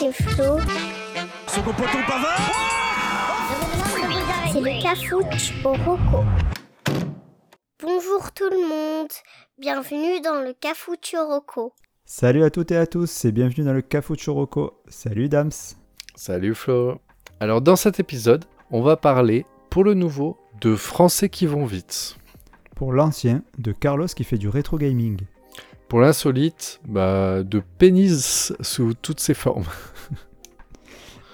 c'est Flo. Pavard C'est le cafouche au roco. Bonjour tout le monde, bienvenue dans le cafouche au roco. Salut à toutes et à tous et bienvenue dans le Cafucho Rocco. Salut Dams. Salut Flo. Alors dans cet épisode, on va parler, pour le nouveau, de Français qui vont vite. Pour l'ancien, de Carlos qui fait du rétro gaming. Pour l'insolite, bah, de pénis sous toutes ses formes.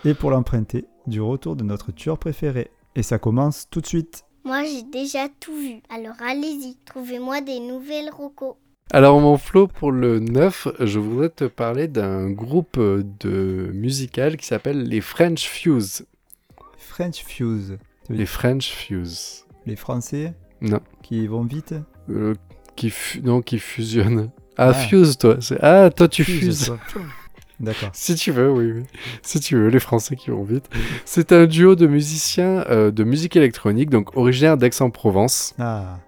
Et pour l'emprunté, du retour de notre tueur préféré. Et ça commence tout de suite. Moi j'ai déjà tout vu, alors allez-y, trouvez-moi des nouvelles rocos. Alors mon Flo, pour le 9, je voudrais te parler d'un groupe de musical qui s'appelle les French Fuse. French Fuse. Les French Fuse. Les Français Non. qui vont vite. Euh, qui fu- non, qui fusionnent. Ah, Ah. fuse toi. Ah, toi tu Fuse, fuses. D'accord. Si tu veux, oui, oui. Si tu veux, les Français qui vont vite. C'est un duo de musiciens euh, de musique électronique, donc originaire d'Aix-en-Provence. Ah,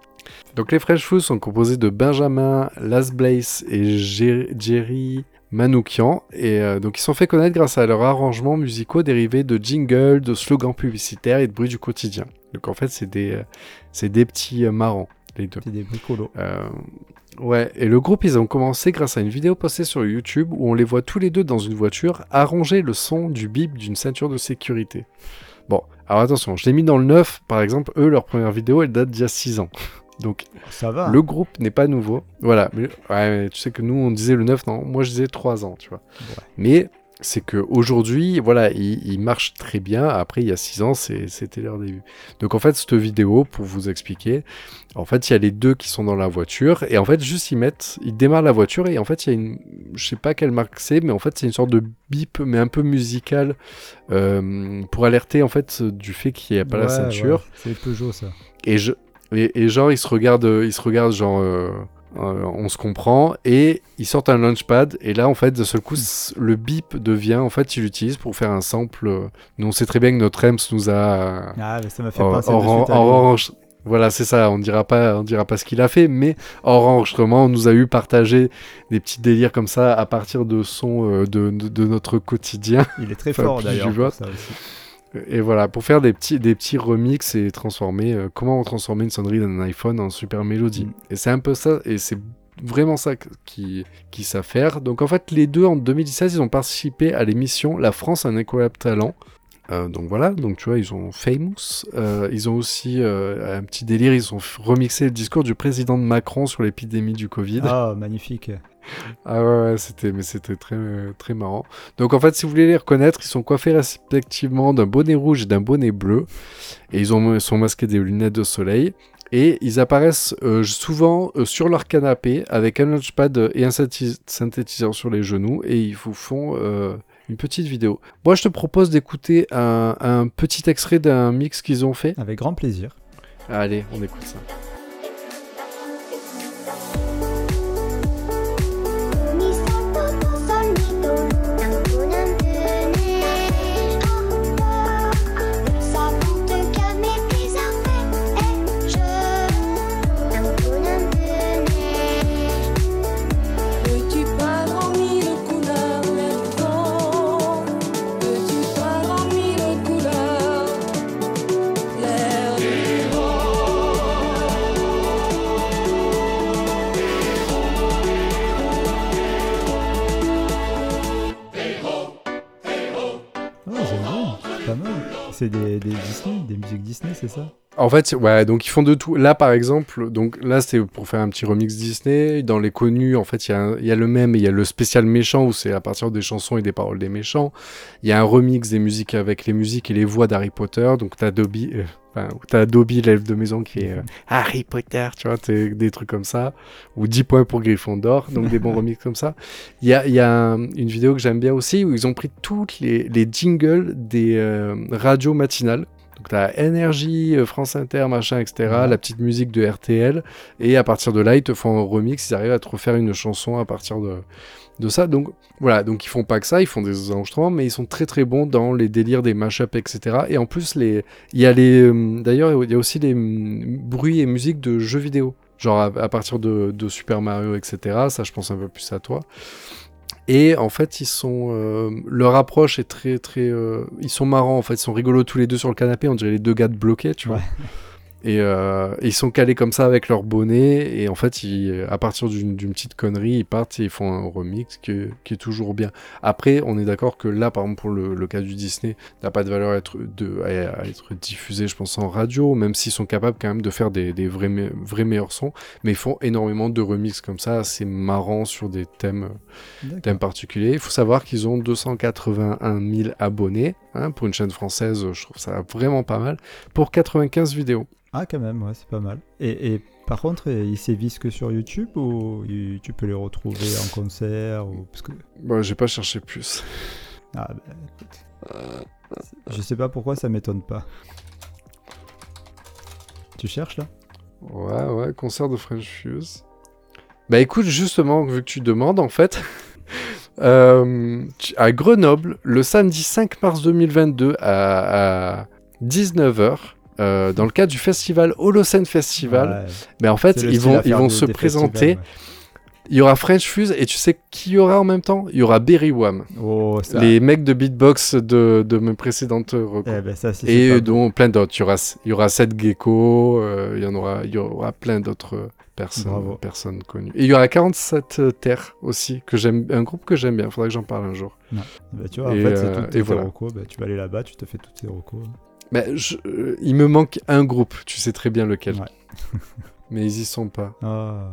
Donc les French Foods sont composés de Benjamin Las Blaze et Jer- Jerry Manoukian. Et euh, donc ils sont fait connaître grâce à leurs arrangements musicaux dérivés de jingles, de slogans publicitaires et de bruits du quotidien. Donc en fait, c'est des, euh, c'est des petits marrants, les deux. c'est des bricolos. Ouais, et le groupe, ils ont commencé grâce à une vidéo postée sur YouTube où on les voit tous les deux dans une voiture arranger le son du bip d'une ceinture de sécurité. Bon, alors attention, je l'ai mis dans le 9, par exemple, eux, leur première vidéo, elle date d'il y a 6 ans. Donc, Ça va. le groupe n'est pas nouveau. Voilà, mais, ouais, mais tu sais que nous, on disait le 9, non, moi je disais 3 ans, tu vois. Ouais. Mais c'est que aujourd'hui, voilà, ils il marchent très bien. Après, il y a 6 ans, c'était leur début. Donc en fait, cette vidéo, pour vous expliquer, en fait, il y a les deux qui sont dans la voiture et en fait, juste ils mettent, ils démarrent la voiture et en fait, il y a une, je sais pas quelle marque c'est, mais en fait, c'est une sorte de bip, mais un peu musical euh, pour alerter en fait du fait qu'il n'y a pas la ceinture. ouais, C'est Peugeot ça. Et, je, et, et genre, ils se regardent, ils se regardent genre, euh, euh, on se comprend, et ils sortent un launchpad, et là, en fait, de seul coup, c- le bip devient, en fait, ils l'utilisent pour faire un sample. Nous, on sait très bien que notre EMS nous a... Ah, mais ça m'a fait penser de enregistre- Voilà, c'est ça, on dira pas, on dira pas ce qu'il a fait, mais hors enregistrement, on nous a eu partagé des petits délires comme ça à partir de sons euh, de, de- de notre quotidien. Il est très Enfin, fort d'ailleurs. Et voilà, pour faire des petits, des petits remixes et transformer, euh, comment transformer une sonnerie d'un iPhone en super mélodie. Mm. Et c'est un peu ça, et c'est vraiment ça qui, qui savent faire. Donc en fait, les deux, en 2016, ils ont participé à l'émission La France a un incroyable talent. Euh, donc voilà, donc tu vois, ils ont famous. Euh, ils ont aussi euh, un petit délire, ils ont remixé le discours du président de Macron sur l'épidémie du Covid. Ah, magnifique. Ah ouais, ouais, c'était, mais c'était très, très marrant. Donc en fait, si vous voulez les reconnaître, ils sont coiffés respectivement d'un bonnet rouge et d'un bonnet bleu. Et ils, ont, sont masqués des lunettes de soleil. Et ils apparaissent euh, souvent euh, sur leur canapé avec un launchpad et un synthétis- synthétiseur sur les genoux. Et ils vous font euh, une petite vidéo. Moi, je te propose d'écouter un, un petit extrait d'un mix qu'ils ont fait. Avec grand plaisir. Allez, on écoute ça. C'est des, Disney, des musiques Disney, c'est ça? En fait, ouais, donc ils font de tout. Là, par exemple, donc là, c'était pour faire un petit remix Disney. Dans les connus, en fait, il y, a y le même il y a le spécial méchant où c'est à partir des chansons et des paroles des méchants. Il y a un remix des musiques avec les musiques et les voix d'Harry Potter. Donc t'as Dobby, euh, enfin, t'as Dobby, l'elfe de maison, qui est euh, Harry Potter, tu vois, t'es- des trucs comme ça. Ou 10 points pour Gryffondor, donc des bons remixes comme ça. Il y a, il y a un- une vidéo que j'aime bien aussi où ils ont pris toutes les, les jingles des euh, radios matinales. Donc t'as Énergie, euh, France Inter, machin, etc. Ouais. La petite musique de RTL. Et à partir de là, ils te font un remix. Ils arrivent à te refaire une chanson à partir de, de ça. Donc voilà, donc ils font pas que ça, ils font des enregistrements, mais ils sont très très bons dans les délires des mashups, etc. Et en plus, les, il y a les, euh, d'ailleurs, il y a aussi les mm, bruits et musiques de jeux vidéo. Genre à, à partir de, de Super Mario, etc. Ça, je pense un peu plus à toi. Et en fait, ils sont, euh, leur approche est très, très, euh, ils sont marrants. En fait, ils sont rigolos tous les deux sur le canapé. On dirait les deux gars de bloqués, tu vois. Et euh, ils sont calés comme ça avec leur bonnet. Et en fait, ils, à partir d'une petite connerie, ils partent et ils font un remix qui, qui est toujours bien. Après, on est d'accord que là, par exemple, pour le, le cas du Disney, n'a pas de valeur à être, de, à, à être diffusé, je pense, en radio, même s'ils sont capables quand même de faire des, des vrais, me- vrais meilleurs sons. Mais ils font énormément de remix comme ça. C'est marrant sur des thèmes D'accord. thème particulier. Il faut savoir qu'ils ont 281 000 abonnés. hein, pour une chaîne française, je trouve ça vraiment pas mal. Pour 95 vidéos. Ah, quand même, ouais, c'est pas mal. Et, et par contre, ils sévissent que sur YouTube ou tu peux les retrouver en concert ou... Parce que... Bon, j'ai pas cherché plus. Ah, bah, écoute. Je sais pas pourquoi ça m'étonne pas. Tu cherches là? Ouais, ouais, concert de French Fuse. Bah écoute, justement, vu que tu demandes, en fait, euh, tu- à Grenoble, le samedi 5 mars 2022 à, 19h, dans le cadre du festival Holocene Festival, Ouais, mais en fait, ils vont, ils vont des- se des présenter. Il y aura French Fuse et tu sais qui y aura en même temps? Il y aura Berry Wham. Oh, ça. les mecs de beatbox de, de mes précédentes. Eh ben, ça, si et dont plein d'autres. Il y aura, il y aura Seth Gecko, euh, il y en aura, il y aura plein d'autres euh, personnes, Bravo. personnes connues. Et il y aura 47 euh, Terres aussi, que j'aime, un groupe que j'aime bien. Il faudrait que j'en parle un jour. Bah, tu vois, en Et, fait, c'est euh, toutes tes voilà. recos. Bah, tu vas aller là-bas, tu te fais toutes tes recos. Mais je- euh, il me manque un groupe. Tu sais très bien lequel. Ouais. Mais ils y sont pas. Ah,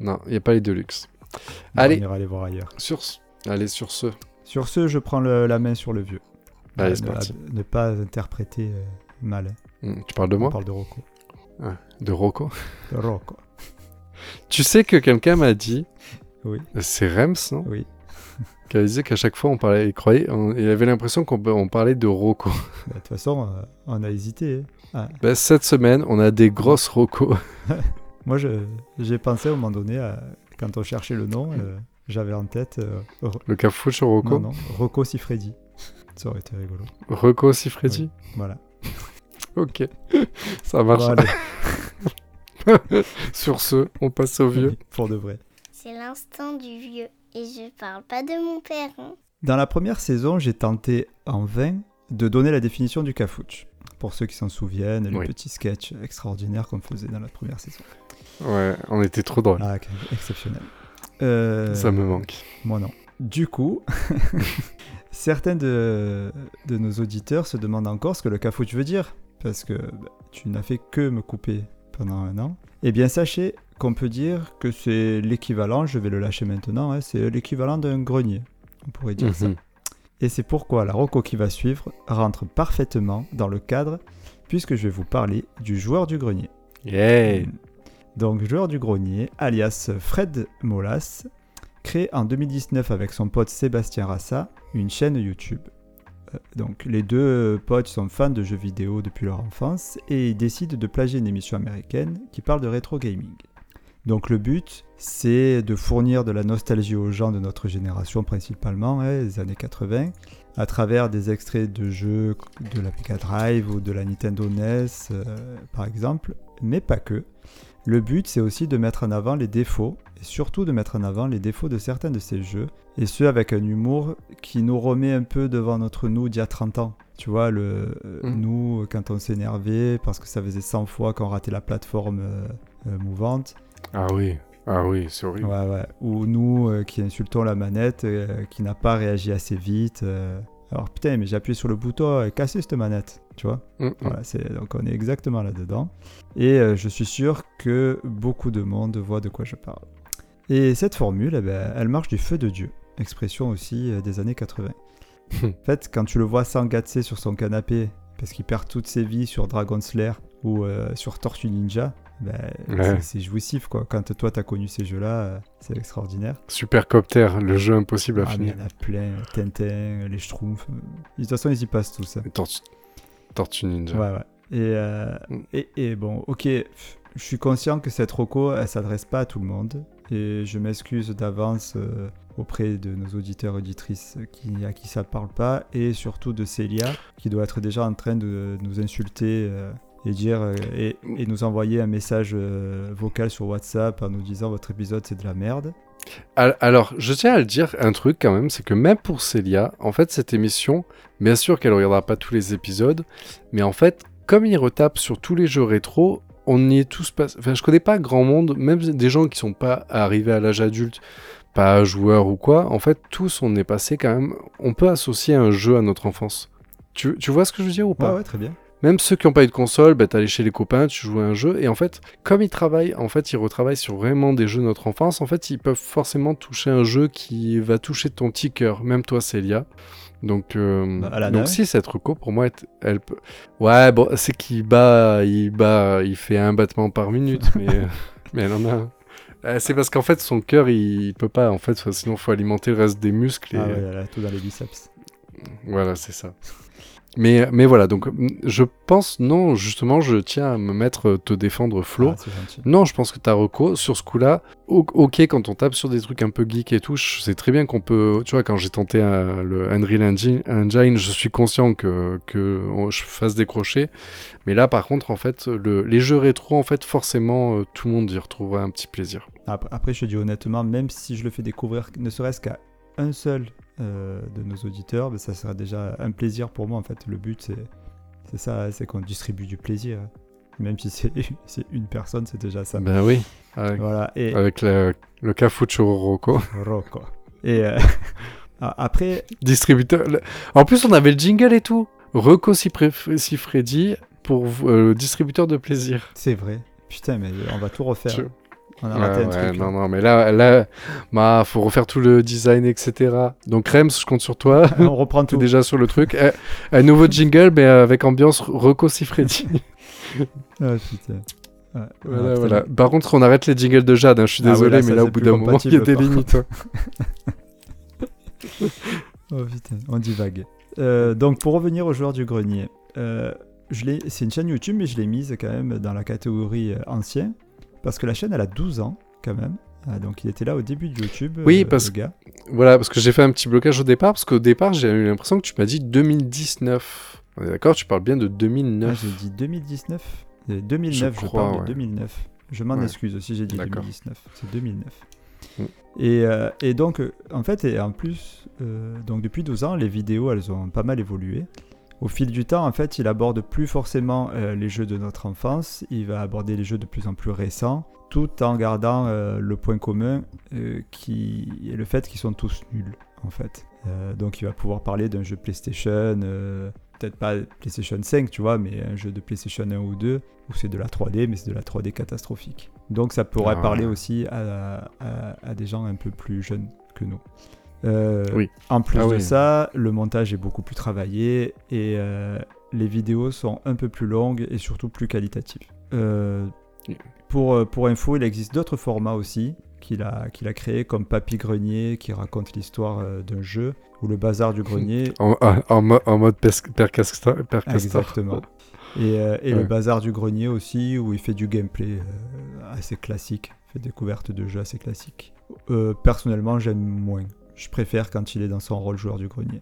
Non, il n'y a pas les Deluxe. bon, Allez. On ira les voir ailleurs. Sur, ce- allez sur ce. Sur ce, je prends le- la main sur le vieux. Allez, Euh, ne, parti. ne pas interpréter euh, mal. hein. Hmm, Tu parles de On moi parle de Rocco. De Rocco De Rocco. Tu sais que quelqu'un m'a dit, Oui. c'est Rems, non? Oui. Qui disait qu'à chaque fois on parlait, il croyait, on- il avait l'impression qu'on on parlait de Rocco. Bah, De toute façon, euh, on a hésité. hein. Ah, Ben, cette semaine, on a des grosses Rocco. Moi, j'ai pensé à un moment donné, à- quand on cherchait le nom, euh, j'avais en tête euh, Le Cafouche Rocco. non, non, Rocco Siffredi. Ça aurait été rigolo. Rocco Siffredi. Voilà. Ok, ça marche. Sur ce, on passe au vieux. Pour de vrai. C'est l'instant du vieux. Et je parle pas de mon père. hein. Dans la première saison, j'ai tenté en vain de donner la définition du cafouche. Pour ceux qui s'en souviennent, le Oui. petit sketch extraordinaire qu'on faisait dans la première saison. Ouais, on était trop drôles. Ah, exceptionnel. Euh, Ça me manque. Moi non. Du coup, certains de, de nos auditeurs se demandent encore ce que le cafouche veut dire, parce que bah, tu n'as fait que me couper pendant un an. Eh bien, sachez qu'on peut dire que c'est l'équivalent, je vais le lâcher maintenant, hein, c'est l'équivalent d'un grenier. On pourrait dire ça. Mhm. Et c'est pourquoi la roco qui va suivre rentre parfaitement dans le cadre, puisque je vais vous parler du joueur du grenier. Yeah. Donc, joueur du grenier, alias Fred Molas, crée en 2019 avec son pote Sébastien Rassa une chaîne YouTube. Euh, Donc, les deux potes sont fans de jeux vidéo depuis leur enfance et ils décident de plagier une émission américaine qui parle de rétro gaming. Donc, le but, c'est de fournir de la nostalgie aux gens de notre génération principalement, hein, les années 80, à travers des extraits de jeux de la Mega Drive ou de la Nintendo NES, euh, par exemple, mais pas que. Le but, c'est aussi de mettre en avant les défauts, et surtout de mettre en avant les défauts de certains de ces jeux, et ce avec un humour qui nous remet un peu devant notre nous d'il y a 30 ans. Tu vois, le, euh, Mhm. nous, quand on s'énervait parce que ça faisait 100 fois qu'on ratait la plateforme euh, euh, mouvante, Ah oui, ah oui, c'est horrible. ouais, ouais. ou nous euh, qui insultons la manette, euh, qui n'a pas réagi assez vite. euh, alors putain, mais j'ai appuyé sur le bouton et cassé cette manette, tu vois. Mm, mm. Voilà, c'est, donc on est exactement là-dedans. Et je suis sûr que beaucoup de monde voit de quoi je parle. Et cette formule, eh ben, elle marche du feu de Dieu. Expression aussi des années 80. en fait, quand tu le vois s'engatser sur son canapé, parce qu'il perd toutes ses vies sur Dragon Slayer ou sur Tortue Ninja, Ouais. c'est, jouissif quoi. Quand toi t'as connu ces jeux-là, euh, c'est extraordinaire. Supercopter, le jeu impossible à Ah, mais il finir. y en a plein, Tintin, les Schtroumpfs. De toute façon, ils y passent tous. hein. Tortue, Tortue Ninja. Ouais, ouais. Et, euh, Mm. et, et bon, ok, je suis conscient que cette roco, elle s'adresse pas à tout le monde. Et je m'excuse d'avance euh, auprès de nos auditeurs et auditrices qui, à qui ça parle pas. Et surtout de Célia, qui doit être déjà en train de nous insulter euh, et, dire, euh, et, et nous envoyer un message euh, vocal sur WhatsApp en nous disant votre épisode c'est de la merde. Al- Alors, je tiens à le dire un truc quand même, c'est que même pour Célia, en fait, cette émission, bien sûr qu'elle regardera pas tous les épisodes, mais en fait, comme il retape sur tous les jeux rétro, on y est tous pas. Enfin, je connais pas grand monde, même des gens qui sont pas arrivés à l'âge adulte, pas joueurs ou quoi. En fait, tous, on est passé quand même. On peut associer un jeu à notre enfance. Tu, tu vois ce que je veux dire ou pas? Ouais, ouais, très bien. Même ceux qui n'ont pas eu de console, bah, t'allais chez les copains, tu jouais à un jeu. Et en fait, comme ils travaillent, en fait, ils retravaillent sur vraiment des jeux de notre enfance. En fait, ils peuvent forcément toucher un jeu qui va toucher ton petit cœur. Même toi, Célia. Donc, euh, Bah, Alana, donc ouais. si cette reco, pour moi, elle- peut. Ouais, bon, c'est qu'il bat, il bat, il fait un battement par minute, mais, mais elle en a. un. Euh, C'est parce qu'en fait, son cœur, il, peut pas. En fait, sinon, faut alimenter le reste des muscles. Et... Ah ouais, là, tout dans les biceps. Voilà, c'est ça. Mais, mais voilà, donc mm, je pense, non, justement, je tiens à me mettre, euh, te défendre, Flo. Ah, non, je pense que ta reco, sur ce coup-là, ok, quand on tape sur des trucs un peu geek et tout, je sais très bien qu'on peut, tu vois, quand j'ai tenté euh, le Unreal Engine, Engine, je suis conscient que, que je fasse décrocher. Mais là, par contre, en fait, le, les jeux rétro, en fait, forcément, euh, tout le monde y retrouvera un petit plaisir. Après, je te dis honnêtement, même si je le fais découvrir ne serait-ce qu'à un seul euh, de nos auditeurs, ben, ça sera déjà un plaisir pour moi en fait. Le but c'est c'est ça, c'est qu'on distribue du plaisir. Même si c'est c'est une personne, c'est déjà ça. Ben oui, avec, Voilà. Et avec le, le Cafucho Rocco. Rocco. Et euh, après, Distributeur. En plus, on avait le jingle et tout. Rocco Cifredi pour euh, distributeur de plaisir. c'est vrai. Putain, mais on va tout refaire. Je- On a Ouais, raté un ouais, truc. non, non, mais là, là, bah, faut refaire tout le design, etc. Donc, Rems, je compte sur toi. On reprend tout. déjà sur le truc. Un nouveau jingle, mais avec ambiance Rocco Cifredi. Ah, putain. Ouais, voilà, ouais, voilà. Par contre, on arrête les jingles de Jade. hein, je suis Ah désolé, là, mais là, au bout d'un moment, il y a des limites. hein. Oh putain, on divague. Euh, donc pour revenir au joueur du grenier, euh, c'est une chaîne YouTube, mais je l'ai mise quand même dans la catégorie euh, ancien, parce que la chaîne elle a 12 ans quand même. Ah, donc il était là au début de YouTube. Oui, euh, parce gars. Voilà, parce que j'ai fait un petit blocage au départ, parce qu'au départ, j'ai eu l'impression que tu m'as dit 2019. On est d'accord Tu parles bien de Ah, 2009. j'ai dit 2019 Euh, 2009, je, crois, parle de ouais. 2009. Je m'en Ouais. excuse aussi, j'ai dit D'accord. 2019. C'est 2009. Mm. Et, euh, et donc, euh, en fait, et en plus, euh, donc depuis 12 ans, les vidéos, elles ont pas mal évolué. Au fil du temps, en fait, il aborde plus forcément euh, les jeux de notre enfance, il va aborder les jeux de plus en plus récents, tout en gardant euh, le point commun euh, qui est le fait qu'ils sont tous nuls, en fait. Donc, il va pouvoir parler d'un jeu PlayStation, peut-être pas PlayStation 5, tu vois, mais un jeu de PlayStation 1 ou 2, où c'est de la 3D, mais c'est de la 3D catastrophique. Donc, ça pourrait Ah. parler aussi à, à- à des gens un peu plus jeunes que nous. Euh, Oui. En plus Ah de oui. ça, le montage est beaucoup plus travaillé et euh, les vidéos sont un peu plus longues et surtout plus qualitatives. Euh, pour, pour info, il existe d'autres formats aussi qu'il a, qu'il a créés, comme Papy Grenier qui raconte l'histoire d'un jeu, ou le Bazar du Grenier. En, en- en mo- en mode pes- Père Castor. Père Castor. Exactement. Et, et le. Bazar du Grenier aussi, où il fait du gameplay assez classique, il fait des découvertes de jeux assez classiques. Personnellement, j'aime moins. Je préfère quand il est dans son rôle joueur du grenier.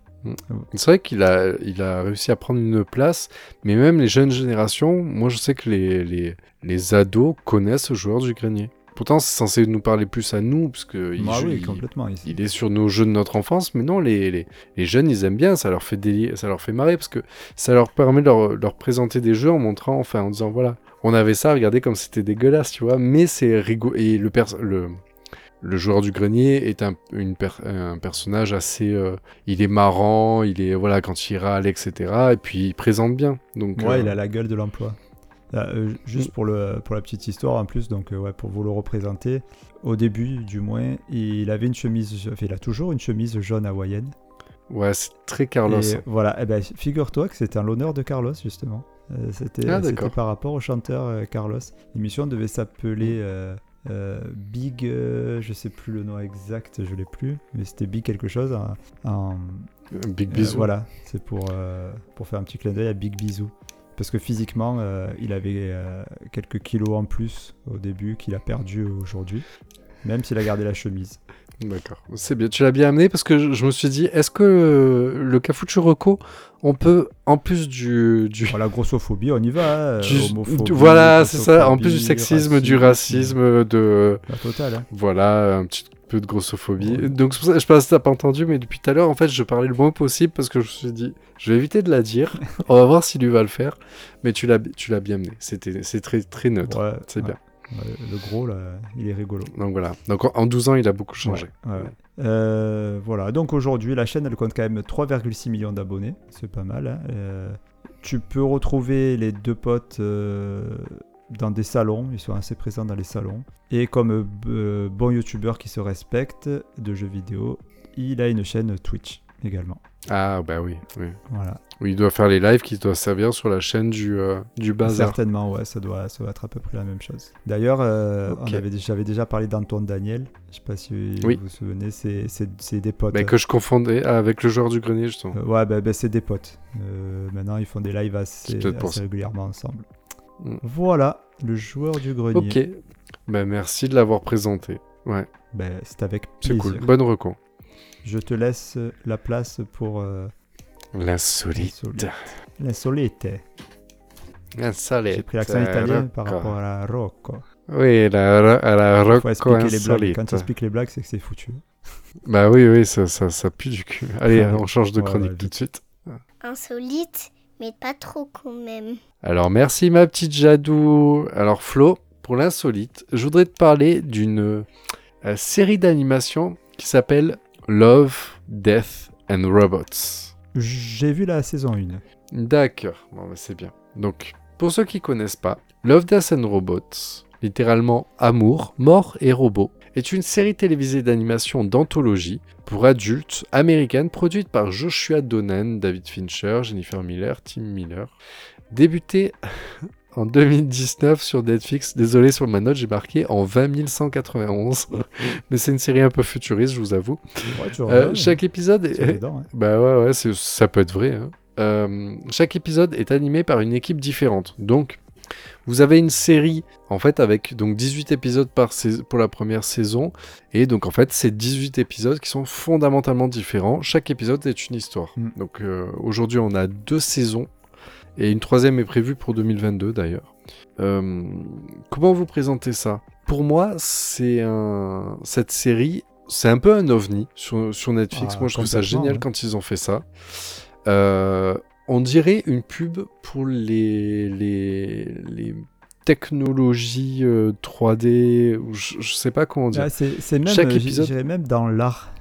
C'est vrai qu'il a, il a réussi à prendre une place, mais même les jeunes générations, moi je sais que les, les, les ados connaissent ce joueur du grenier. Pourtant, c'est censé nous parler plus à nous, parce que il, Ah oui, il- complètement. il- il est sur nos jeux de notre enfance, mais non, les, les, les jeunes, ils aiment bien, ça leur fait déli- ça leur fait marrer, parce que ça leur permet de leur, leur présenter des jeux en montrant, enfin, en disant, voilà, on avait ça, regardez comme c'était dégueulasse, tu vois, mais c'est rigolo. Et le, pers- le, le joueur du grenier est un, une per- un personnage assez... euh, il est marrant, il est, voilà, quand il râle, etc., et puis il présente bien. Donc, Ouais, euh, il a la gueule de l'emploi. Euh, juste pour, le, pour la petite histoire en plus, donc ouais, pour vous le représenter, au début du moins, il avait une chemise, enfin, il a toujours une chemise jaune hawaïenne. ouais, c'est très Carlos. Et voilà, eh ben, figure-toi que c'était en l'honneur de Carlos justement. C'était Ah, par rapport au chanteur Carlos. L'émission devait s'appeler euh, euh, Big, euh, je sais plus le nom exact, je l'ai plus, mais c'était Big quelque chose. Un Big euh, bisou. voilà, c'est pour, euh, pour faire un petit clin d'œil à Big Bisou. Parce que physiquement, il avait quelques kilos en plus au début qu'il a perdu aujourd'hui, même s'il a gardé la chemise. D'accord, c'est bien. Tu l'as bien amené parce que je, je me suis dit, est-ce que euh, le Cafucho Rocco, on peut, en plus du. du... Voilà, grossophobie, on y va. hein, euh, du- homophobie, voilà, c'est ça. En plus du sexisme, du racisme, racisme, de. La totale. hein. Voilà, un petit peu de grossophobie. Donc je pense que t'as pas entendu, mais depuis tout à l'heure, en fait, je parlais le moins possible parce que je me suis dit, je vais éviter de la dire. On va voir si lui va le faire. Mais tu l'as, tu l'as bien mené. C'était, c'est très, très neutre. Ouais, c'est ouais. bien. Ouais, le gros, là, il est rigolo. Donc voilà. Donc en- en 12 ans, il a beaucoup changé. Ouais, ouais. Euh, voilà, donc aujourd'hui, la chaîne, elle compte quand même 3,6 millions d'abonnés. C'est pas mal. hein. Euh, tu peux retrouver les deux potes euh, dans des salons. Ils sont assez présents dans les salons. Et comme euh, euh, bon youtubeur qui se respecte de jeux vidéo, il a une chaîne Twitch également. Ah bah oui, oui. Voilà. Il doit faire les lives qui doivent servir sur la chaîne du, euh, du bazar. Certainement, ouais, ça doit, ça doit être à peu près la même chose. D'ailleurs, euh, j'avais déjà parlé d'Antoine Daniel. Je sais pas si Oui. vous vous souvenez, c'est, c'est, c'est des potes. Bah, que je confondais avec le joueur du grenier, justement. Euh, ouais, bah, bah, c'est des potes. Euh, maintenant, ils font des lives assez, C'est régulièrement ensemble. Mm. Voilà, le joueur du grenier. Ok. Bah, merci de l'avoir présenté. Ouais, Bah, c'est avec c'est plaisir. cool. Bonne reco. Je te laisse la place pour euh, L'insolite. l'insolite. L'insolite. L'insolite. J'ai pris l'accent italien par rapport à la Rocco. Oui, la, la, la faut Rocco expliquer les blagues. insolite. Quand tu expliques les blagues, c'est que c'est foutu. Bah oui, oui, ça, ça, ça pue du cul. Allez, on change de chronique ouais, tout de suite. Insolite, mais pas trop quand même. Alors, merci ma petite Jadou. Alors, Flo, pour l'insolite, je voudrais te parler d'une euh, série d'animation qui s'appelle Love, Death and Robots. J'ai vu la saison 1. D'accord, bon, bah, c'est bien. Donc, pour ceux qui connaissent pas, Love, Death and Robots, littéralement Amour, Mort et Robots, est une série télévisée d'animation d'anthologie pour adultes américaine produite par Joshua Donan, David Fincher, Jennifer Miller, Tim Miller. Débutée en 2019 sur Netflix. Désolé sur ma note, j'ai marqué en 20 191. Mais c'est une série un peu futuriste, je vous avoue. Ouais, tu Euh, chaque épisode est, dedans, hein. bah ouais, ça peut être vrai. hein. Euh, chaque épisode est animé par une équipe différente. Donc, vous avez une série, en fait, avec donc 18 épisodes par pour la première saison. Et donc, en fait, c'est 18 épisodes qui sont fondamentalement différents. Chaque épisode est une histoire. Mm. Donc, euh, aujourd'hui, on a deux saisons. Et une troisième est prévue pour 2022, d'ailleurs. Euh, comment vous présentez ça? Pour moi, c'est un... cette série, c'est un peu un ovni sur, sur Netflix. Ah, moi, je trouve ça génial ouais. quand ils ont fait ça. Euh, on dirait une pub pour les, les, les technologies euh, 3D, ou je, je sais pas comment dire. Ah, c'est même, Chaque euh, épisode- j'irais même dans l'art.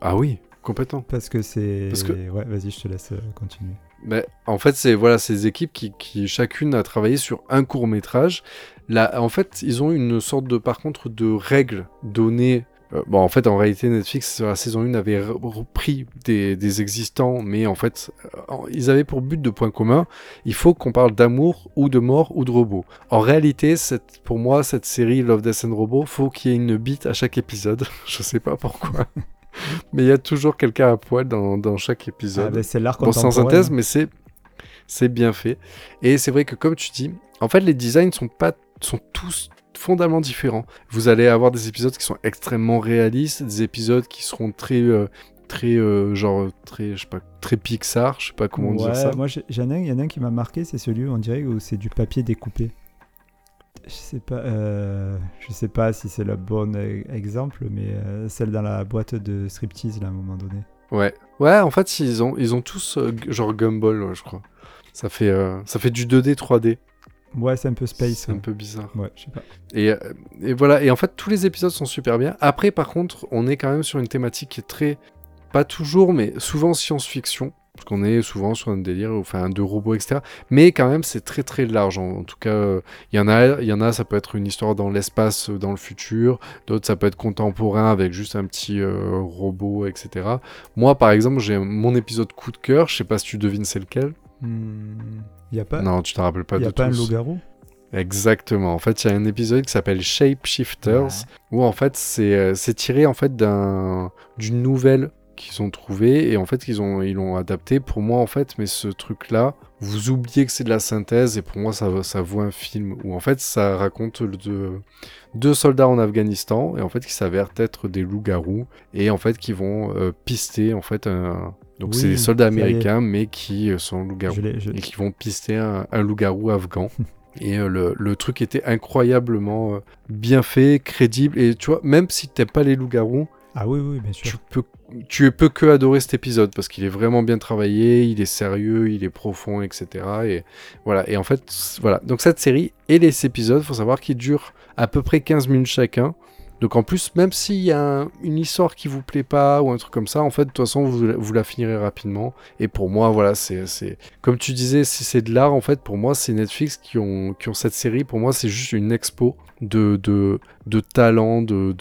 Ah oui, complètement. Parce que c'est. Que- Ouais, vas-y, je te laisse continuer. Mais en fait, c'est voilà, ces équipes qui, qui chacune a travaillé sur un court métrage. Là, en fait, ils ont une sorte de, par contre, de règles données. euh, bon, en fait, en réalité, Netflix sur la saison 1 avait re- repris des, des existants, mais en fait, euh, ils avaient pour but de point commun. Il faut qu'on parle d'amour ou de mort ou de robot. En réalité, cette, pour moi, cette série Love, Death and Robot, faut qu'il y ait une bite à chaque épisode. Je sais pas pourquoi. Mais il y a toujours quelqu'un à poil dans, dans chaque Ah, épisode. ben, c'est l'art Bon, sans synthèse, mais c'est c'est bien fait. Et c'est vrai que comme tu dis, en fait, les designs sont pas sont tous fondamentalement différents. Vous allez avoir des épisodes qui sont extrêmement réalistes, des épisodes qui seront très euh, très euh, genre très je sais pas très Pixar, je sais pas comment ouais, dire ça. Moi, il y en a un qui m'a marqué, c'est celui où on dirait où c'est du papier découpé. Je sais pas, euh, je sais pas si c'est le bon e- exemple, mais euh, celle dans la boîte de striptease là, à un moment donné. Ouais. Ouais, en fait, ils ont ils ont tous euh, genre Gumball, ouais, je crois. Ça fait ça fait du 2D 3D. Ouais, c'est un peu space. C'est un peu bizarre. Ouais, je sais pas. Et, et voilà, et en fait, tous les épisodes sont super bien. Après, par contre, on est quand même sur une thématique qui est très, pas toujours, mais souvent science-fiction, parce qu'on est souvent sur un délire, enfin, de robots, etc. Mais quand même, c'est très très large. En, en tout cas, euh, il y en a, il y en a, ça peut être une histoire dans l'espace, euh, dans le futur. D'autres, ça peut être contemporain avec juste un petit euh, robot, etc. Moi, par exemple, j'ai mon épisode coup de cœur. Je sais pas si tu devines c'est lequel. Hmm, y a pas, non, tu te rappelles pas y de a pas un loup-garou? Exactement. En fait, il y a un épisode qui s'appelle Shapeshifters Ouais. où en fait c'est euh, c'est tiré en fait d'un d'une nouvelle qu'ils ont trouvée et en fait qu'ils ont ils l'ont adapté pour moi en fait mais ce truc là vous oubliez que c'est de la synthèse et pour moi ça ça vaut un film où en fait ça raconte le- de, deux soldats en Afghanistan et en fait qui s'avèrent être des loups-garous et en fait qui vont euh, pister en fait un donc Oui, c'est des soldats américains mais qui euh, sont loups-garous Je et qui vont pister un, un loup-garou afghan. Et euh, le, le truc était incroyablement bien fait, crédible. Et tu vois, même si t'aimes pas les loups-garous, Ah oui, oui, bien tu sûr. peux, tu peux que adorer cet épisode parce qu'il est vraiment bien travaillé, il est sérieux, il est profond, etc. Et voilà. Et en fait, voilà. Donc cette série et les épisodes, faut savoir qu'ils durent à peu près 15 minutes chacun. Donc en plus, même s'il y a un- une histoire qui vous plaît pas ou un truc comme ça, en fait, de toute façon, vous, vous la finirez rapidement. Et pour moi, voilà, c'est, comme tu disais, si c'est de l'art, en fait, pour moi, c'est Netflix qui ont, qui ont cette série. Pour moi, c'est juste une expo de, de, de talents, de,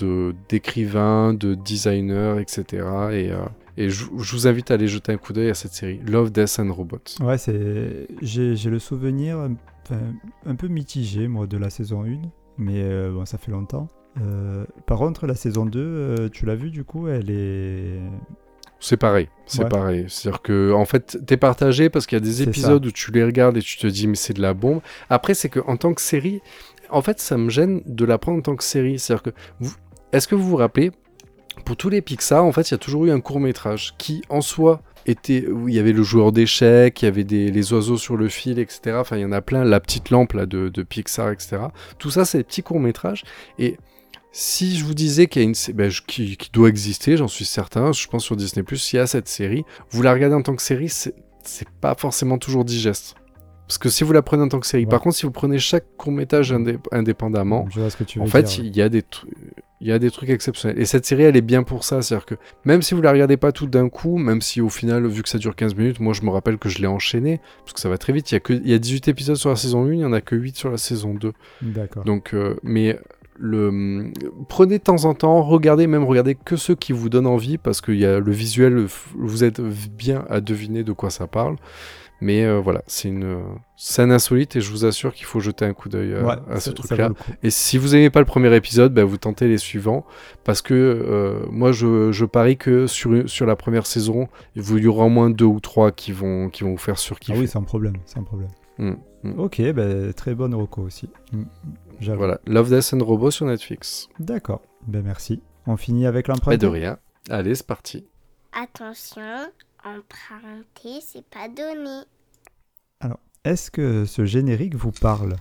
d'écrivains, de designers, etc. Et, euh, et je, je vous invite à aller jeter un coup d'œil à cette série, Love, Death and Robots. Ouais, c'est. J'ai le souvenir un peu mitigé, moi, de la saison 1, mais euh, bon, ça fait longtemps. Euh, par contre, la saison 2, euh, tu l'as vu du coup, elle est. C'est pareil, c'est Ouais. pareil. C'est-à-dire que, en fait, t'es partagé parce qu'il y a des épisodes où tu les regardes et tu te dis, mais c'est de la bombe. Après, c'est que en tant que série, en fait, ça me gêne de la prendre en tant que série. C'est-à-dire que, vous... est-ce que vous vous rappelez, pour tous les Pixar, en fait, il y a toujours eu un court métrage qui, en soi, était où il y avait le joueur d'échecs, il y avait des, les oiseaux sur le fil, etc. Enfin, il y en a plein, la petite lampe là de, de Pixar, etc. Tout ça, c'est des petits courts métrages. Et si je vous disais qu'il y a une ben, je- qui, qui doit exister, j'en suis certain, je pense sur Disney+, il y a cette série, vous la regardez en tant que série, c'est c'est pas forcément toujours digeste. Parce que si vous la prenez en tant que série, Ouais. par contre, si vous prenez chaque court-métrage indé- indépendamment, Je vois ce que tu veux en fait, dire. il y a des tru- il y a des trucs exceptionnels. Et cette série, elle est bien pour ça. C'est-à-dire que même si vous la regardez pas tout d'un coup, même si au final, vu que ça dure 15 minutes, moi je me rappelle que je l'ai enchaîné, parce que ça va très vite. Il y a, que, il y a 18 épisodes sur la saison 1, il y en a que 8 sur la saison 2. D'accord. Donc, euh, mais le prenez de temps en temps, regardez même regardez que ceux qui vous donnent envie parce qu'il y a le visuel, vous êtes bien à deviner de quoi ça parle. Mais euh, voilà, c'est une euh, scène insolite et je vous assure qu'il faut jeter un coup d'œil à, Ouais, à ce truc-là. Et si vous aimez pas le premier épisode, bah, vous tentez les suivants parce que euh, moi je, je parie que sur, sur la première saison, il y aura au moins deux ou trois qui vont qui vont vous faire Ah surkiffer. oui, sans problème, sans problème. Mm, mm. Ok, bah, très bonne reco aussi. Mm. Voilà, Love, Death and Robots sur Netflix. D'accord, ben merci. On finit avec l'empreinte. de rien. Allez, c'est parti. Attention, emprunter, c'est pas donné. Est-ce que ce générique vous parle?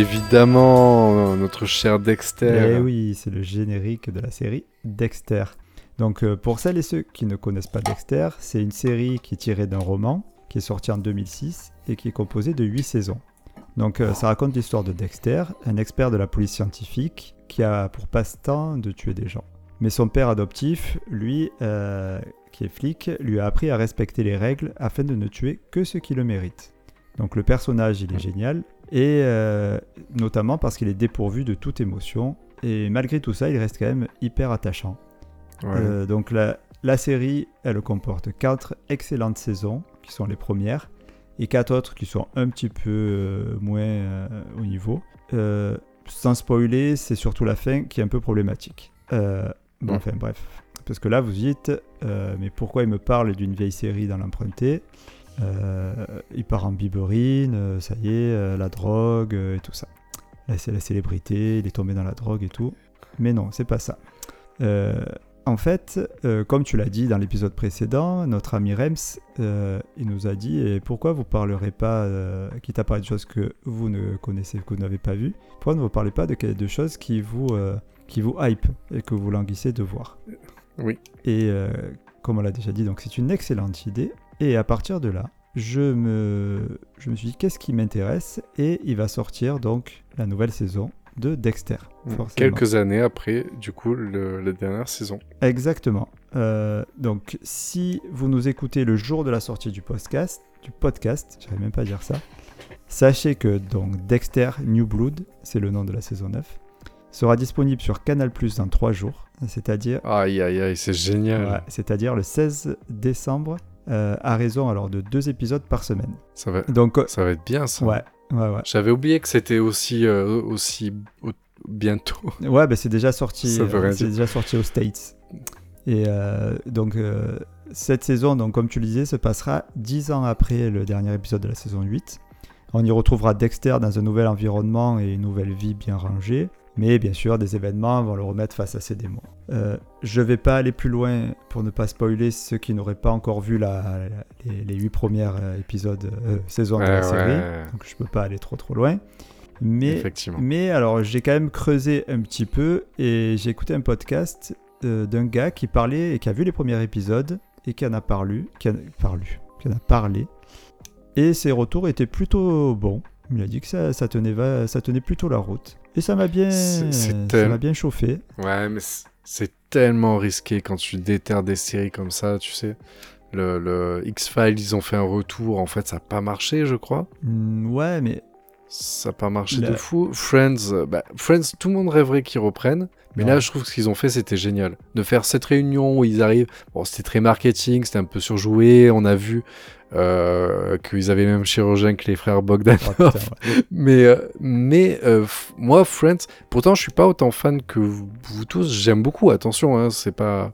Évidemment, notre cher Dexter. Eh oui, c'est le générique de la série Dexter. Donc euh, pour celles et ceux qui ne connaissent pas Dexter, c'est une série qui est tirée d'un roman qui est sorti en 2006 et qui est composé de 8 saisons. Donc euh, ça raconte l'histoire de Dexter, un expert de la police scientifique qui a pour passe-temps de tuer des gens. Mais son père adoptif, lui, euh, qui est flic, lui a appris à respecter les règles afin de ne tuer que ceux qui le méritent. Donc le personnage, il est génial, et euh, notamment parce qu'il est dépourvu de toute émotion, et malgré tout ça, il reste quand même hyper attachant. Ouais. Euh, donc la, la série, elle comporte quatre excellentes saisons, qui sont les premières, et quatre autres qui sont un petit peu euh, moins au niveau. Sans spoiler, c'est surtout la fin qui est un peu problématique. Bon, Mm. enfin bref. Parce que là, vous dites, mais pourquoi il me parle d'une vieille série dans l'emprunté? Il part en biberine, euh, ça y est, euh, la drogue euh, et tout ça. Là, c'est la célébrité, il est tombé dans la drogue et tout. Mais non, c'est pas ça. Euh, en fait, euh, comme tu l'as dit dans l'épisode précédent, notre ami Rems, euh, il nous a dit et pourquoi vous parlerez pas, euh, quitte à parler de choses que vous ne connaissez, que vous n'avez pas vues, pourquoi ne vous parlez pas de, de choses qui vous, euh, qui vous hype et que vous languissez de voir? Oui. Et euh, comme on l'a déjà dit, donc c'est une excellente idée. Et à partir de là, je me, je me suis dit qu'est-ce qui m'intéresse? Et il va sortir donc la nouvelle saison de Dexter. forcément. Quelques années après, du coup, le- la dernière saison. Exactement. Euh, donc, si vous nous écoutez le jour de la sortie du podcast, du podcast, j'arrive même pas à dire ça, sachez que donc Dexter New Blood, c'est le nom de la saison 9, sera disponible sur Canal Plus dans 3 jours, c'est-à-dire Aïe, aïe, aïe, c'est génial. ouais, c'est-à-dire le 16 décembre, euh, à raison alors de deux épisodes par semaine. Ça, va, Donc, euh, ça va être bien, ça. ouais, ouais, ouais. J'avais oublié que c'était aussi, euh, aussi au- bientôt. Ouais, bah, c'est déjà sorti. Euh, c'est déjà sorti aux States. Et donc cette saison, donc comme tu le disais, se passera 10 ans après le dernier épisode de la saison 8. On y retrouvera Dexter dans un nouvel environnement et une nouvelle vie bien rangée. Mais bien sûr, des événements vont le remettre face à ses démons. Euh, je vais pas aller plus loin pour ne pas spoiler ceux qui n'auraient pas encore vu la, la- les, les 8 premiers euh, épisodes, euh, saisons de la série. ouais, Donc je peux pas aller trop trop loin. Mais alors, j'ai quand même creusé un petit peu et j'ai écouté un podcast euh, d'un gars qui parlait et qui a vu les premiers épisodes et qui en a parlé, qui en a, parlu, qui en a parlé. Et ses retours étaient plutôt bons. Il a dit que ça, ça tenait, va- ça tenait plutôt la route. Et ça m'a bien, ça m'a bien chauffé. Ouais, mais c'est tellement risqué quand tu déterres des séries comme ça, tu sais. Le, le X-Files, ils ont fait un retour, en fait, ça n'a pas marché, je crois. Hmm, ouais, mais Ça n'a pas marché de fou. Friends, euh, bah, Friends, tout le monde rêverait qu'ils reprennent. Mais Ouais. là, je trouve que ce qu'ils ont fait, c'était génial. De faire cette réunion où ils arrivent. Bon, c'était très marketing, c'était un peu surjoué. On a vu euh, qu'ils avaient même chirurgien que les frères Bogdan. oh, ouais. Mais, euh, mais euh, moi, Friends, pourtant, je suis pas autant fan que vous, vous tous. J'aime beaucoup, attention, hein, c'est pas.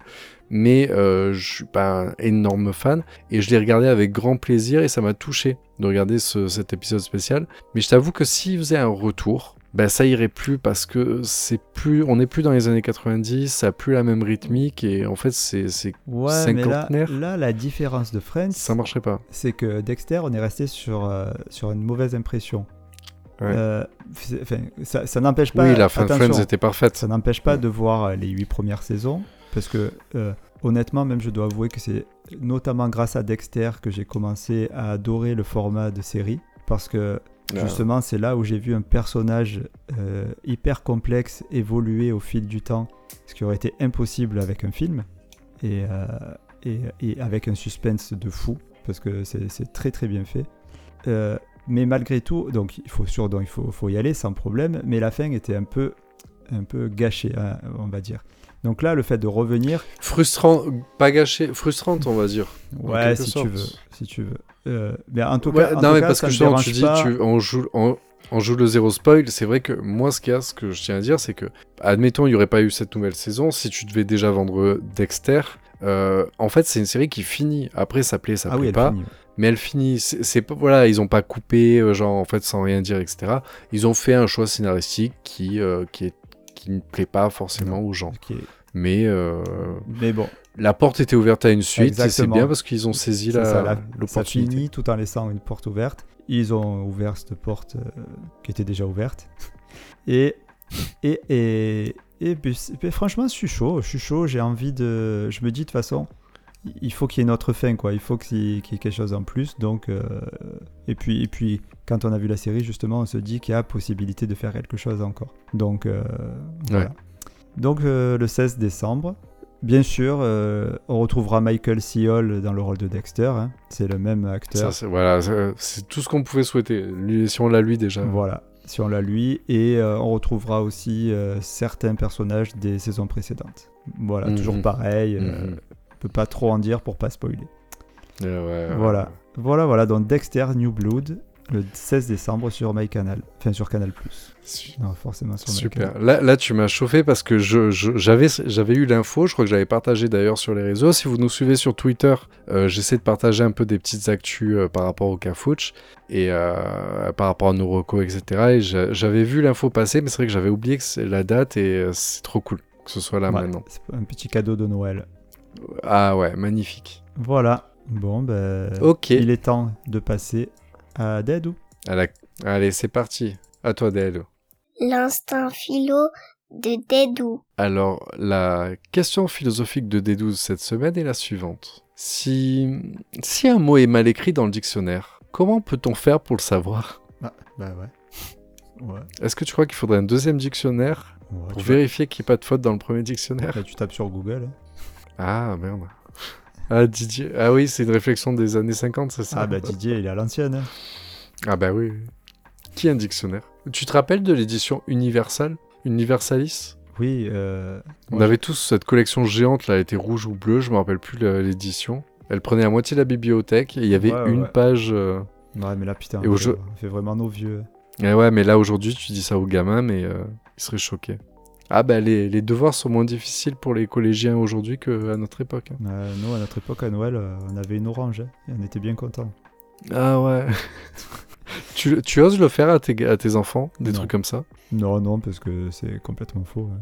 Mais euh, je suis pas un énorme fan. Et je l'ai regardé avec grand plaisir et ça m'a touché de regarder ce- cet épisode spécial. Mais je t'avoue que s'il faisait un retour, ben ça irait plus parce que c'est plus, on n'est plus dans les années 90, ça a plus la même rythmique et en fait c'est, c'est, Ouais, mais là, là, la différence de Friends, ça marcherait pas. c'est que Dexter, on est resté sur, euh, sur une mauvaise impression. Ouais. Euh, ça, ça n'empêche pas. oui, la fin de Friends était parfaite. Ça n'empêche pas de voir les huit premières saisons, parce que euh, honnêtement, même je dois avouer que c'est notamment grâce à Dexter que j'ai commencé à adorer le format de série, parce que Ah. justement c'est là où j'ai vu un personnage euh, hyper complexe évoluer au fil du temps, ce qui aurait été impossible avec un film, et, euh, et, et avec un suspense de fou, parce que c'est très très bien fait. Mais malgré tout, donc il faut sûr, donc il faut, faut y aller sans problème. Mais la fin était un peu, un peu gâchée, hein, on va dire. Donc là, le fait de revenir, Frustrant, pas gâché, frustrante, on va dire. ouais, si sorte. tu veux, si tu veux. Euh, mais en tout Ouais, cas, en non, tout mais cas, parce ça que justement, tu dis, pas. tu, on, joue, on, on joue le zéro spoil. C'est vrai que moi, ce qu'il y a, ce que je tiens à dire, c'est que, admettons, il n'y aurait pas eu cette nouvelle saison. Si tu devais déjà vendre Dexter, euh, en fait, c'est une série qui finit. Après, ça plaît, ça Ah plaît pas. finit. Mais elle finit. C'est voilà, ils ont pas coupé, euh, genre, en fait, sans rien dire, etc. Ils ont fait un choix scénaristique qui, euh, qui, est, qui ne plaît pas forcément aux gens. Mais euh, Mais bon, la porte était ouverte à une suite et c'est bien parce qu'ils ont saisi la- ça, la- ça l'opportunité. finit tout en laissant une porte ouverte. Ils ont ouvert cette porte euh, qui était déjà ouverte. Et, et, et, et, c'est- puis franchement, je suis chaud. Je suis chaud. J'ai envie de. Je me dis de toute façon, il faut qu'il y ait une autre fin, quoi. Il faut qu'il y ait qu'il y ait quelque chose en plus. Donc, euh, et, puis, et puis, quand on a vu la série, justement, on se dit qu'il y a possibilité de faire quelque chose encore. Donc, euh, voilà. Donc, euh, le 16 décembre. Bien sûr, euh, on retrouvera Michael C. Hall dans le rôle de Dexter. hein. C'est le même acteur. Ça, c'est- voilà, c'est- c'est tout ce qu'on pouvait souhaiter. Lui, si on l'a lui déjà. Voilà, si on l'a lui. Et euh, on retrouvera aussi euh, certains personnages des saisons précédentes. Voilà, Mhm. toujours pareil. euh, Mhm. On peut pas trop en dire pour pas spoiler. Euh, ouais, Voilà. Voilà, voilà. Donc Dexter New Blood, le 16 décembre sur MyCanal. Enfin, sur Canal+. Non, forcément sur Super. MyCanal. Là, là, tu m'as chauffé parce que je, je- j'avais, j'avais eu l'info. Je crois que j'avais partagé d'ailleurs sur les réseaux. Si vous nous suivez sur Twitter, euh, j'essaie de partager un peu des petites actus euh, par rapport au Cafouche et euh, par rapport à nos recos, etc. Et j'a- j'avais vu l'info passer, mais c'est vrai que j'avais oublié que c'est la date et c'est trop cool que ce soit là Ouais, maintenant. c'est un petit cadeau de Noël. Ah ouais, magnifique. Voilà. Bon, ben. Ok. Il est temps de passer à. À la- Allez, c'est parti. À toi, Del. L'instinct philo de Dédou. Alors, la question philosophique de D12 cette semaine est la suivante. Si, si un mot est mal écrit dans le dictionnaire, comment peut-on faire pour le savoir? Ah, bah ouais. Ouais. Est-ce que tu crois qu'il faudrait un deuxième dictionnaire Ouais, pour vérifier qu'il n'y a pas de faute dans le premier dictionnaire? Là, tu tapes sur Google. hein. Ah, merde. Ah, Didier. Ah oui, c'est une réflexion des années 50, c'est ça Ah, bah Didier, il est à l'ancienne. hein. Ah bah oui. Qui a un dictionnaire? Tu te rappelles de l'édition Universal? Universalis? Oui, euh, On avait tous cette collection géante, là, elle était rouge ou bleue, je me rappelle plus l'édition. Elle prenait la moitié la bibliothèque et il y avait Ouais, une ouais. page. euh, Ouais, mais là, putain, Et on, jeu- fait, on fait vraiment nos vieux. Et ouais, mais là aujourd'hui, tu dis ça aux gamins, mais euh, ils seraient choqués. Ah bah les, les devoirs sont moins difficiles pour les collégiens aujourd'hui qu'à notre époque. hein. Euh, nous, à notre époque, à Noël, euh, on avait une orange hein, et on était bien contents. Ah ouais. tu, tu oses le faire à tes, à tes enfants, des Non. trucs comme ça? Non, non, parce que c'est complètement faux. hein.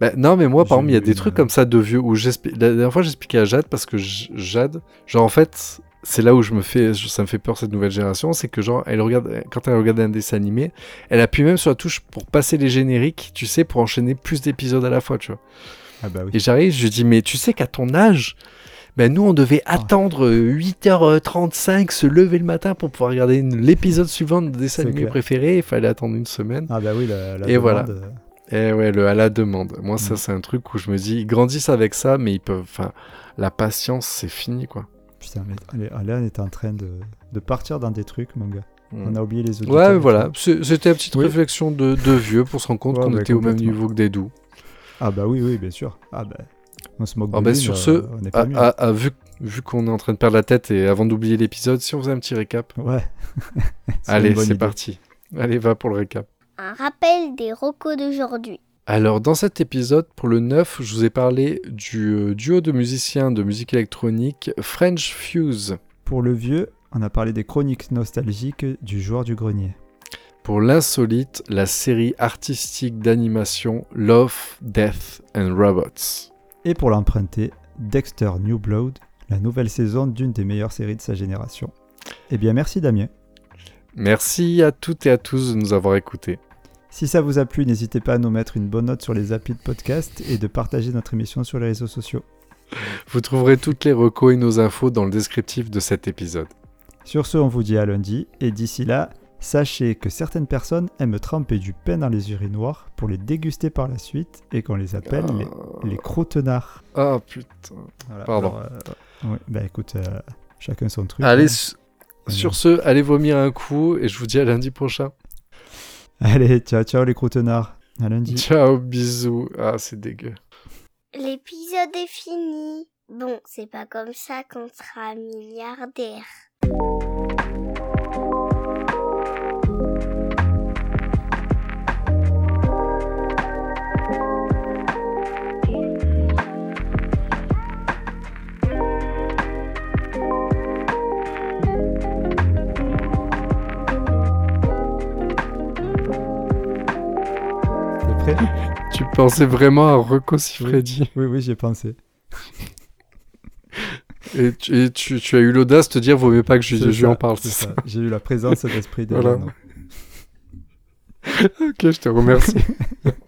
Bah, non, mais moi, par exemple, il y a des trucs euh, comme ça de vieux où j'explique. La dernière fois, j'expliquais à Jade parce que Jade, genre en fait, c'est là où je me fais, ça me fait peur cette nouvelle génération, c'est que genre, elle regarde, quand elle regarde un dessin animé, elle appuie même sur la touche pour passer les génériques, tu sais, pour enchaîner plus d'épisodes à la fois, tu vois. Ah bah oui. Et j'arrive, je lui dis, mais tu sais qu'à ton âge, ben nous, on devait Ah. attendre euh, 8h35, se lever le matin pour pouvoir regarder l'épisode suivant de dessin animé clair. préféré. Il fallait attendre une semaine. Ah bah oui, la, la Et voilà. demande, euh, Et ouais, le à la demande. Moi, ça, Mm. c'est un truc où je me dis, ils grandissent avec ça, mais ils peuvent. Enfin, la patience, c'est fini, quoi. Putain, mais on est en train de, de partir dans des trucs, mon gars. Mm. On a oublié les auditeurs. Ouais, voilà. C'était une petite Oui. réflexion de, de vieux pour se rendre compte Ouais, qu'on bah, était au même niveau que des doux. Ah bah oui, oui, bien sûr. Ah bah, on se moque Ah de bah, lui, sur ce, on n'est pas mieux. vu, vu qu'on est en train de perdre la tête et avant d'oublier l'épisode, si on faisait un petit récap. Ouais. Allez, c'est parti. Allez, va pour le récap. Un rappel des rocos d'aujourd'hui. Alors, dans cet épisode, pour le 9, je vous ai parlé du euh, duo de musiciens de musique électronique French Fuse. Pour le vieux, on a parlé des chroniques nostalgiques du joueur du grenier. Pour l'insolite, la série artistique d'animation Love, Death and Robots. Et pour l'emprunter, Dexter New Blood, la nouvelle saison d'une des meilleures séries de sa génération. Eh bien, merci Damien. Merci à toutes et à tous de nous avoir écoutés. Si ça vous a plu, n'hésitez pas à nous mettre une bonne note sur les applis de podcast et de partager notre émission sur les réseaux sociaux. Vous trouverez toutes les recos et nos infos dans le descriptif de cet épisode. Sur ce, on vous dit à lundi, et d'ici là, sachez que certaines personnes aiment tremper du pain dans les urinoirs pour les déguster par la suite, et qu'on les appelle les, les croûtenards. Ah putain. Voilà, Pardon. alors, euh, ouais, bah écoute, euh, chacun son truc. Allez, hein. su- sur ce, allez vomir un coup et je vous dis à lundi prochain. Allez, ciao, ciao les croûtenards. À lundi. Ciao, bisous. Ah, c'est dégueu. L'épisode est fini. Bon, c'est pas comme ça qu'on sera milliardaire. Pensais vraiment à Rocco Siffredi Oui, oui, j'y ai pensé. et, tu, et tu- tu as eu l'audace de te dire vaut mieux pas que je, lui en parle. J'ai eu la présence d'esprit de Voilà. Ok, je te remercie.